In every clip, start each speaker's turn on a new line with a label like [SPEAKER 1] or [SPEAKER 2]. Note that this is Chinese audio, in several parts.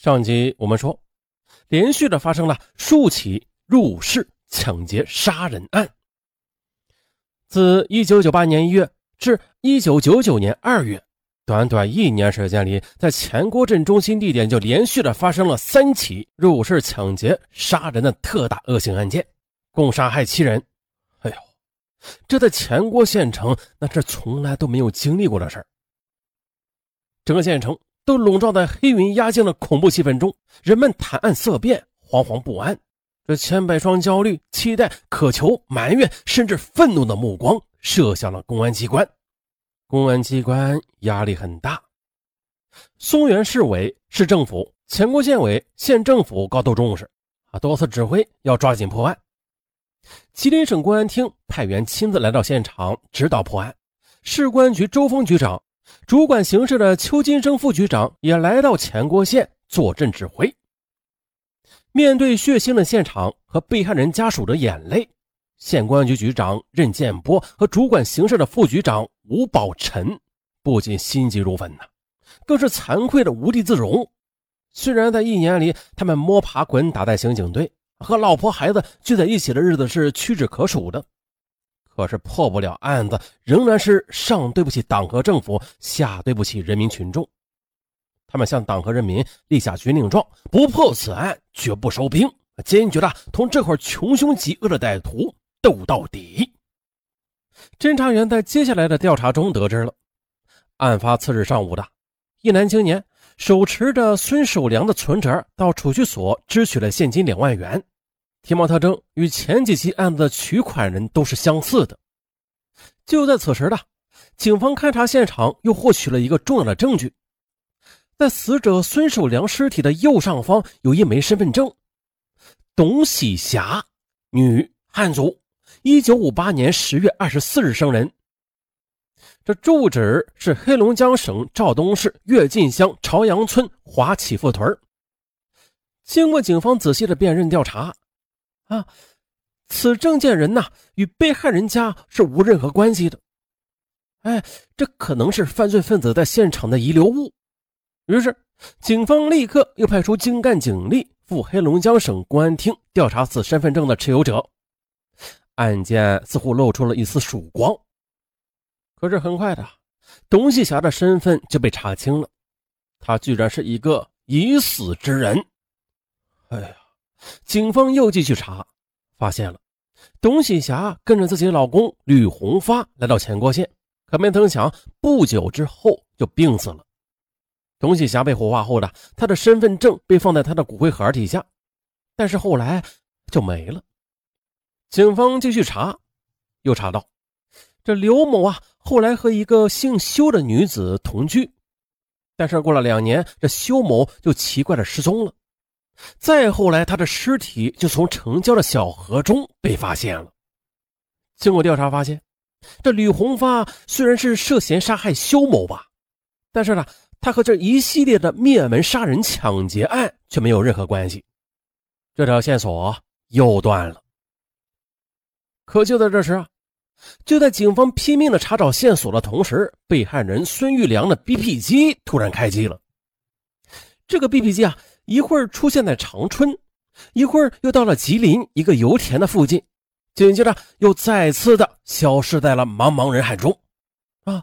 [SPEAKER 1] 上集我们说，连续的发生了数起入室抢劫杀人案。自1998年1月至1999年2月，短短一年时间里，在前郭镇中心地点就连续的发生了三起入室抢劫杀人的特大恶性案件，共杀害七人。哎呦，这在前郭县城那是从来都没有经历过的事儿。整个县城。都笼罩在黑云压境的恐怖气氛中，人们谈案色变，惶惶不安。这千百双焦虑、期待、渴求、埋怨，甚至愤怒的目光射向了公安机关。公安机关压力很大。松原市委、市政府、前郭县委、县政府高度重视，啊，多次指挥要抓紧破案。吉林省公安厅派员亲自来到现场指导破案。市公安局周峰局长。主管刑事的邱金生副局长也来到前郭县坐镇指挥。面对血腥的现场和被害人家属的眼泪，县公安局局长任建波和主管刑事的副局长吴宝臣不仅心急如焚呐，更是惭愧的无地自容。虽然在一年里，他们摸爬滚打在刑警队，和老婆孩子聚在一起的日子是屈指可数的。可是破不了案子，仍然是上对不起党和政府，下对不起人民群众。他们向党和人民立下军令状：不破此案，绝不收兵，坚决的同这块穷凶极恶的歹徒斗到底。侦查员在接下来的调查中得知了，案发次日上午的一男青年手持着孙守良的存折到储蓄所支取了现金两万元。体貌特征与前几起案子的取款人都是相似的。就在此时的警方勘查现场，又获取了一个重要的证据：在死者孙守良尸体的右上方有一枚身份证，董喜霞，女，汉族，一九五八年十月二十四日生人。这住址是黑龙江省肇东市跃进乡朝阳村华启富屯经过警方仔细的辨认调查。啊，此证件人呐，与被害人家是无任何关系的。哎，这可能是犯罪分子在现场的遗留物。于是，警方立刻又派出精干警力赴黑龙江省公安厅调查此身份证的持有者。案件似乎露出了一丝曙光。可是很快的，董喜霞的身份就被查清了，她居然是一个已死之人。哎呀！警方又继续查，发现了董喜霞跟着自己老公吕红发来到前郭县，可没曾想不久之后就病死了。董喜霞被火化后的，她的身份证被放在她的骨灰盒底下，但是后来就没了。警方继续查，又查到这刘某啊，后来和一个姓修的女子同居，但是过了两年，这修某就奇怪的失踪了。再后来，他的尸体就从城郊的小河中被发现了。经过调查发现，这吕红发虽然是涉嫌杀害修某吧，但是呢，他和这一系列的灭门杀人抢劫案却没有任何关系。这条线索又断了。可就在这时啊，就在警方拼命的查找线索的同时，被害人孙玉良的 BP 机突然开机了。这个 BP 机啊。一会儿出现在长春，一会儿又到了吉林一个油田的附近，紧接着又再次的消失在了茫茫人海中，啊，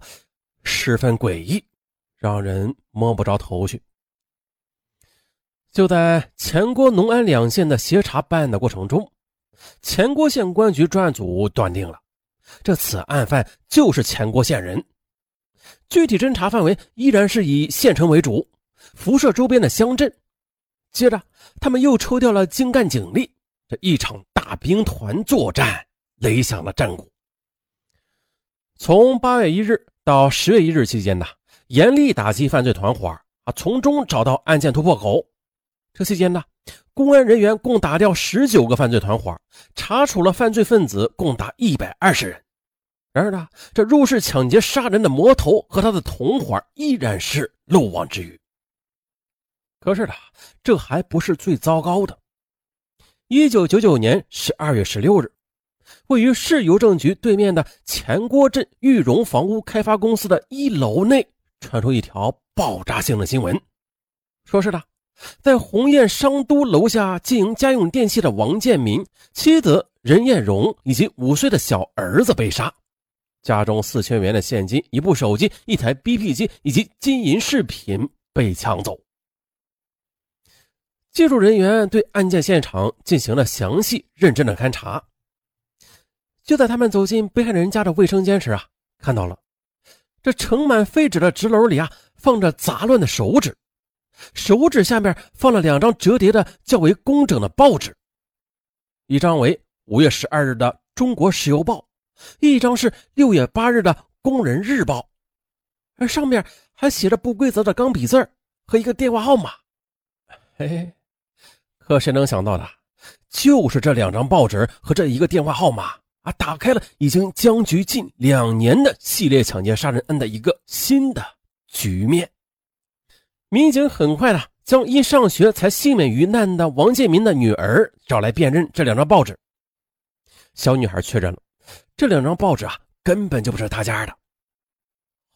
[SPEAKER 1] 十分诡异，让人摸不着头绪。就在前郭、农安两县的协查办案的过程中，前郭县公安局专案组断定了，这此案犯就是前郭县人，具体侦查范围依然是以县城为主，辐射周边的乡镇。接着，他们又抽调了精干警力，这一场大兵团作战擂响了战鼓。从八月一日到十月一日期间呢，严厉打击犯罪团伙啊，从中找到案件突破口。这期间呢，公安人员共打掉十九个犯罪团伙，查处了犯罪分子共达一百二十人。然而呢，这入室抢劫杀人的魔头和他的同伙依然是漏网之鱼。可是的，这还不是最糟糕的。一九九九年十二月十六日，位于市邮政局对面的前郭镇玉荣房屋开发公司的一楼内传出一条爆炸性的新闻，说是的，在鸿雁商都楼下经营家用电器的王建民、妻子任艳荣以及五岁的小儿子被杀，家中四千元的现金、一部手机、一台 BP 机以及金银饰品被抢走。技术人员对案件现场进行了详细认真的勘查。就在他们走进被害人家的卫生间时啊，看到了这盛满废纸的纸篓里啊，放着杂乱的手纸。手指下面放了两张折叠的较为工整的报纸，一张为五月十二日的《中国石油报》，一张是六月八日的《工人日报》，而上面还写着不规则的钢笔字和一个电话号码。嘿嘿，可谁能想到的，就是这两张报纸和这一个电话号码啊，打开了已经僵局近两年的系列抢劫杀人案的一个新的局面。民警很快的将因上学才幸免于难的王建民的女儿找来辨认这两张报纸。小女孩确认了，这两张报纸啊根本就不是她家的。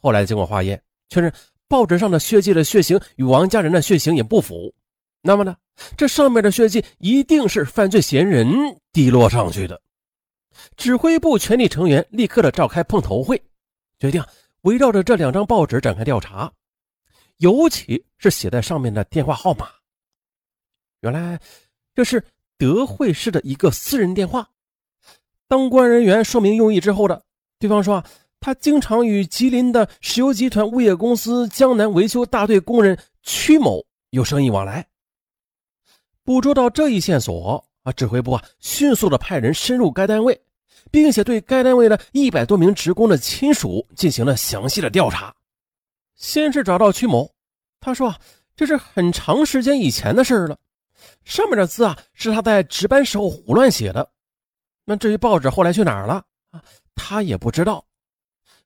[SPEAKER 1] 后来经过化验，确认报纸上的血迹的血型与王家人的血型也不符。那么呢，这上面的血迹一定是犯罪嫌疑人滴落上去的。指挥部全体成员立刻的召开碰头会，决定围绕着这两张报纸展开调查。尤其是写在上面的电话号码，原来这是德惠市的一个私人电话。当官人员说明用意之后的，对方说啊他经常与吉林的石油集团物业公司江南维修大队工人曲某有生意往来。捕捉到这一线索啊，指挥部啊迅速的派人深入该单位，并且对该单位的一百多名职工的亲属进行了详细的调查。先是找到曲某，他说啊：“这是很长时间以前的事了，上面的字啊是他在值班时候胡乱写的。那至于报纸后来去哪儿了啊，他也不知道。”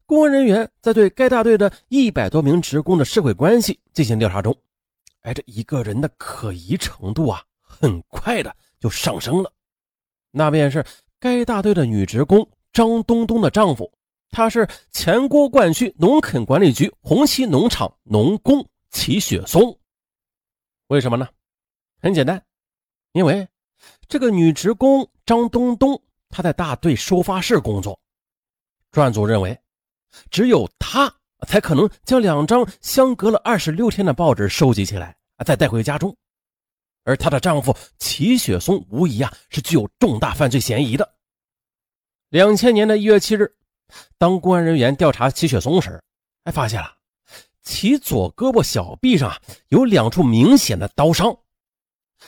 [SPEAKER 1] 公安人员在对该大队的一百多名职工的社会关系进行调查中，哎，这一个人的可疑程度啊，很快的就上升了。那便是该大队的女职工张东东的丈夫。他是前郭灌区农垦管理局红旗农场农工齐雪松。为什么呢？很简单，因为这个女职工张东东她在大队收发室工作。专案组认为，只有她才可能将两张相隔了二十六天的报纸收集起来再带回家中。而她的丈夫齐雪松无疑啊是具有重大犯罪嫌疑的。两千年的一月七日。当公安人员调查齐雪松时，还发现了其左胳膊小臂上有两处明显的刀伤，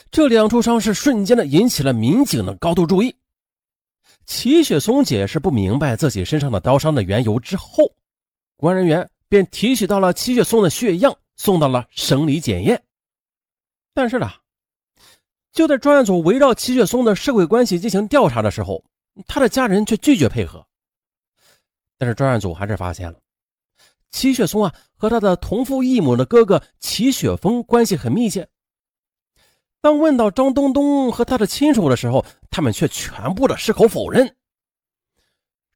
[SPEAKER 1] 这两处伤势瞬间的引起了民警的高度注意。齐雪松解释不明白自己身上的刀伤的缘由之后，公安人员便提取到了齐雪松的血样，送到了省里检验。但是呢，就在专案组围绕齐雪松的社会关系进行调查的时候，他的家人却拒绝配合。但是专案组还是发现了齐雪松啊和他的同父异母的哥哥齐雪峰关系很密切。当问到张东东和他的亲属的时候，他们却全部的矢口否认。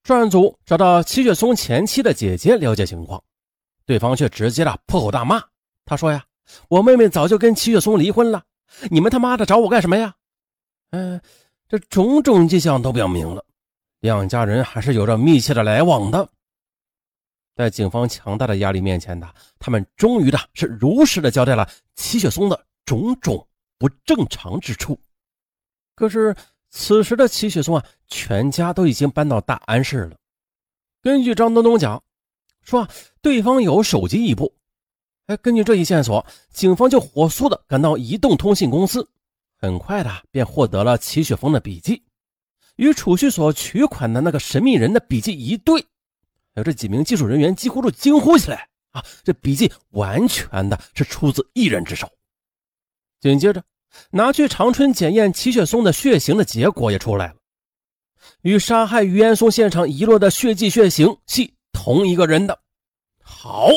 [SPEAKER 1] 专案组找到齐雪松前妻的姐姐了解情况，对方却直接的破口大骂。他说呀：“我妹妹早就跟齐雪松离婚了，你们他妈的找我干什么呀？”嗯，这种种迹象都表明了。两家人还是有着密切的来往的，在警方强大的压力面前的他们终于的是如实的交代了齐雪松的种种不正常之处。可是此时的齐雪松啊，全家都已经搬到大安市了。根据张东东讲，说对方有手机一部。根据这一线索，警方就火速的赶到移动通信公司，很快的便获得了齐雪峰的笔记。与储蓄所取款的那个神秘人的笔记一对，还有这几名技术人员几乎都惊呼起来：“啊，这笔记完全的是出自一人之手！”紧接着，拿去长春检验齐雪松的血型的结果也出来了，与杀害于岩松现场遗落的血迹血型系同一个人的。好，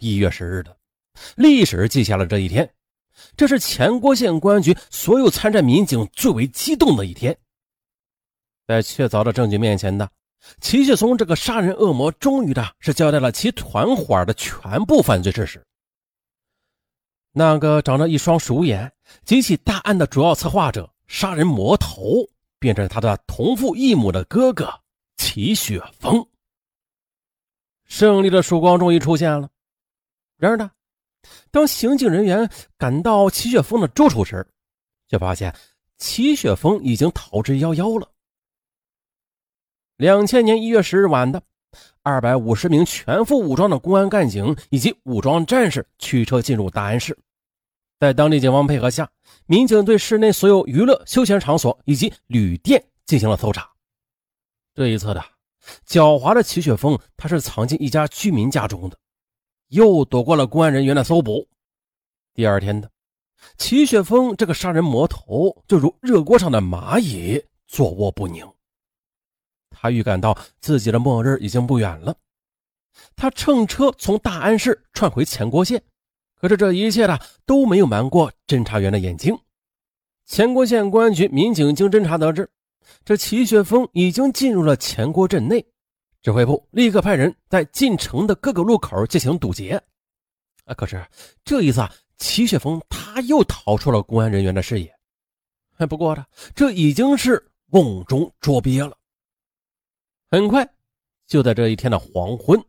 [SPEAKER 1] 一月十日的历史记下了这一天。这是前郭县公安局所有参战民警最为激动的一天。在确凿的证据面前的齐雪松这个杀人恶魔，终于的是交代了其团伙的全部犯罪事实。那个长着一双鼠眼、及其大案的主要策划者、杀人魔头，变成他的同父异母的哥哥齐雪峰。胜利的曙光终于出现了。然而呢，当刑警人员赶到齐雪峰的住处时，却发现齐雪峰已经逃之夭夭了。两千年一月十日晚的，二百五十名全副武装的公安干警以及武装战士驱车进入大安市，在当地警方配合下，民警对市内所有娱乐休闲场所以及旅店进行了搜查。这一次的。狡猾的齐雪峰，他是藏进一家居民家中的，又躲过了公安人员的搜捕。第二天的，齐雪峰这个杀人魔头就如热锅上的蚂蚁，坐卧不宁。他预感到自己的末日已经不远了，他乘车从大安市窜回前郭县，可是这一切呢都没有瞒过侦查员的眼睛。前郭县公安局民警经侦查得知。这齐雪峰已经进入了前郭镇内，指挥部立刻派人在进城的各个路口进行堵截。啊，可是这一次啊，齐雪峰他又逃出了公安人员的视野。哎不过呢，这已经是瓮中捉鳖了。很快，就在这一天的黄昏，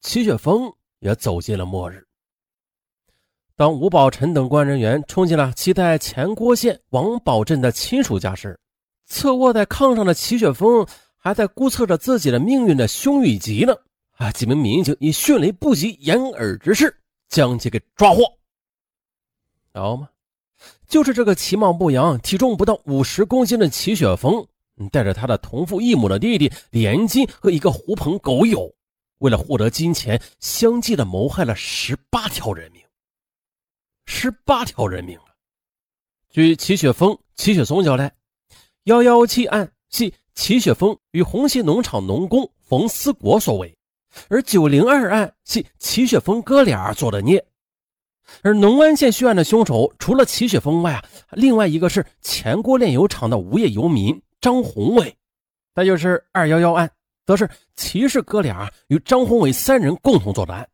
[SPEAKER 1] 齐雪峰也走进了末日。当吴宝臣等公安人员冲进了其在前郭县王宝镇的亲属家时，侧卧在炕上的齐雪峰还在估测着自己的命运的凶与吉呢。啊！几名民警以迅雷不及掩耳之势将其给抓获。然后吗？就是这个其貌不扬、体重不到五十公斤的齐雪峰，带着他的同父异母的弟弟连金和一个狐朋狗友，为了获得金钱，相继的谋害了十八条人命。十八条人命啊！据齐雪峰、齐雪松交代。幺幺七案系齐雪峰与红旗农场农工冯思国所为，而九零二案系齐雪峰哥俩做的孽。而农安县血案的凶手除了齐雪峰外啊，另外一个是前郭炼油厂的无业游民张宏伟。再就是二幺幺案，则是齐氏哥俩与张宏伟三人共同做的案，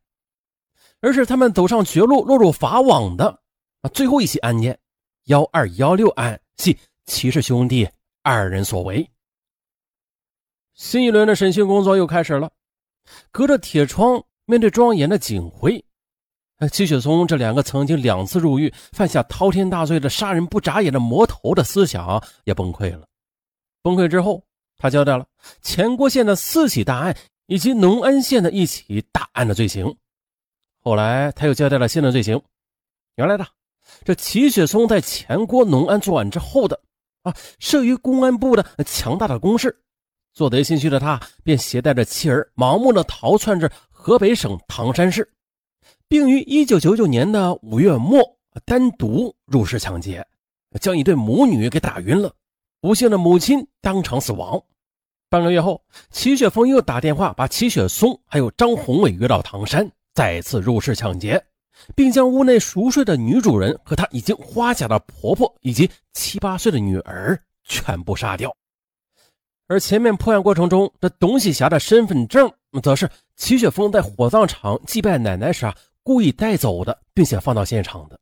[SPEAKER 1] 而是他们走上绝路、落入法网的啊最后一起案件幺二幺六案系齐氏兄弟。二人所为，新一轮的审讯工作又开始了。隔着铁窗，面对庄严的警徽，齐雪松这两个曾经两次入狱、犯下滔天大罪的杀人不眨眼的魔头的思想也崩溃了。崩溃之后，他交代了前郭县的四起大案以及农安县的一起大案的罪行。后来，他又交代了新的罪行。原来的这齐雪松在前郭农安作案之后的。啊！慑于公安部的强大的攻势，做贼心虚的他便携带着妻儿，盲目的逃窜至河北省唐山市，并于一九九九年的五月末单独入室抢劫，将一对母女给打晕了。不幸的母亲当场死亡。半个月后，齐雪峰又打电话把齐雪松还有张宏伟约到唐山，再次入室抢劫。并将屋内熟睡的女主人和她已经花甲的婆婆以及七八岁的女儿全部杀掉。而前面破案过程中，这董喜霞的身份证，则是齐雪峰在火葬场祭拜奶奶时啊故意带走的，并且放到现场的。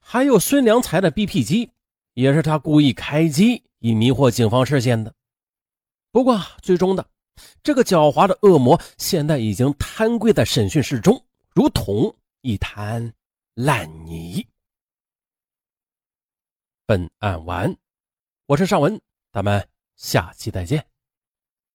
[SPEAKER 1] 还有孙良才的 BP 机，也是他故意开机以迷惑警方视线的。不过，最终的这个狡猾的恶魔，现在已经瘫跪在审讯室中，如同。一滩烂泥。本案完，我是尚文，咱们下期再见。